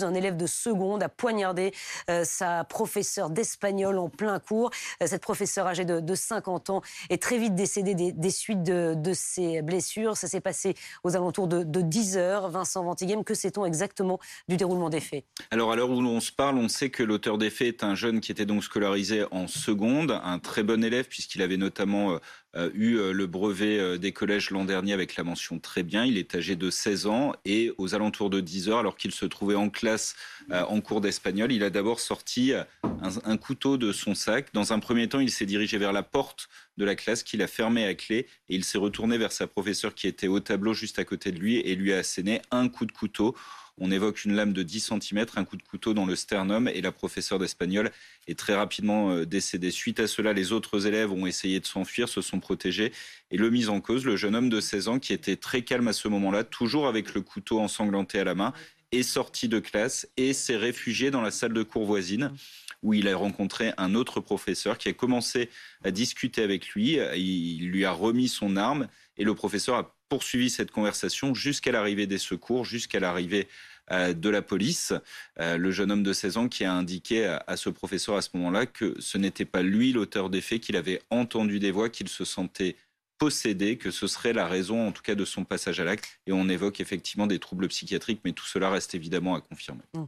Un élève de seconde a poignardé euh, sa professeure d'espagnol en plein cours. Euh, cette professeure âgée de, 50 ans est très vite décédée des, suites de, ses blessures. Ça s'est passé aux alentours de, 10 heures. Vincent Ventigame, que sait-on exactement du déroulement des faits? Alors à l'heure où l'on se parle, on sait que l'auteur des faits est un jeune qui était donc scolarisé en seconde, un très bon élève puisqu'il avait notamment euh, eu le brevet des collèges l'an dernier avec la mention très bien. Il est âgé de 16 ans et aux alentours de 10 heures, alors qu'il se trouvait en classe euh, en cours d'espagnol. Il a d'abord sorti euh, un, couteau de son sac. Dans un premier temps, il s'est dirigé vers la porte de la classe qu'il a fermée à clé et il s'est retourné vers sa professeure qui était au tableau juste à côté de lui et lui a asséné un coup de couteau. On évoque une lame de 10 cm, un coup de couteau dans le sternum et la professeure d'espagnol est très rapidement euh, décédée. Suite à cela, les autres élèves ont essayé de s'enfuir, se sont protégés et le mis en cause, le jeune homme de 16 ans qui était très calme à ce moment-là, toujours avec le couteau ensanglanté à la main, est sorti de classe et s'est réfugié dans la salle de cours voisine où il a rencontré un autre professeur qui a commencé à discuter avec lui. Il lui a remis son arme et le professeur a poursuivi cette conversation jusqu'à l'arrivée des secours, jusqu'à l'arrivée euh, de la police. Euh, le jeune homme de 16 ans qui a indiqué à ce professeur à ce moment-là que ce n'était pas lui l'auteur des faits, qu'il avait entendu des voix, qu'il se sentait possédé, que ce serait la raison en tout cas de son passage à l'acte. Et on évoque effectivement des troubles psychiatriques, mais tout cela reste évidemment à confirmer. Mmh.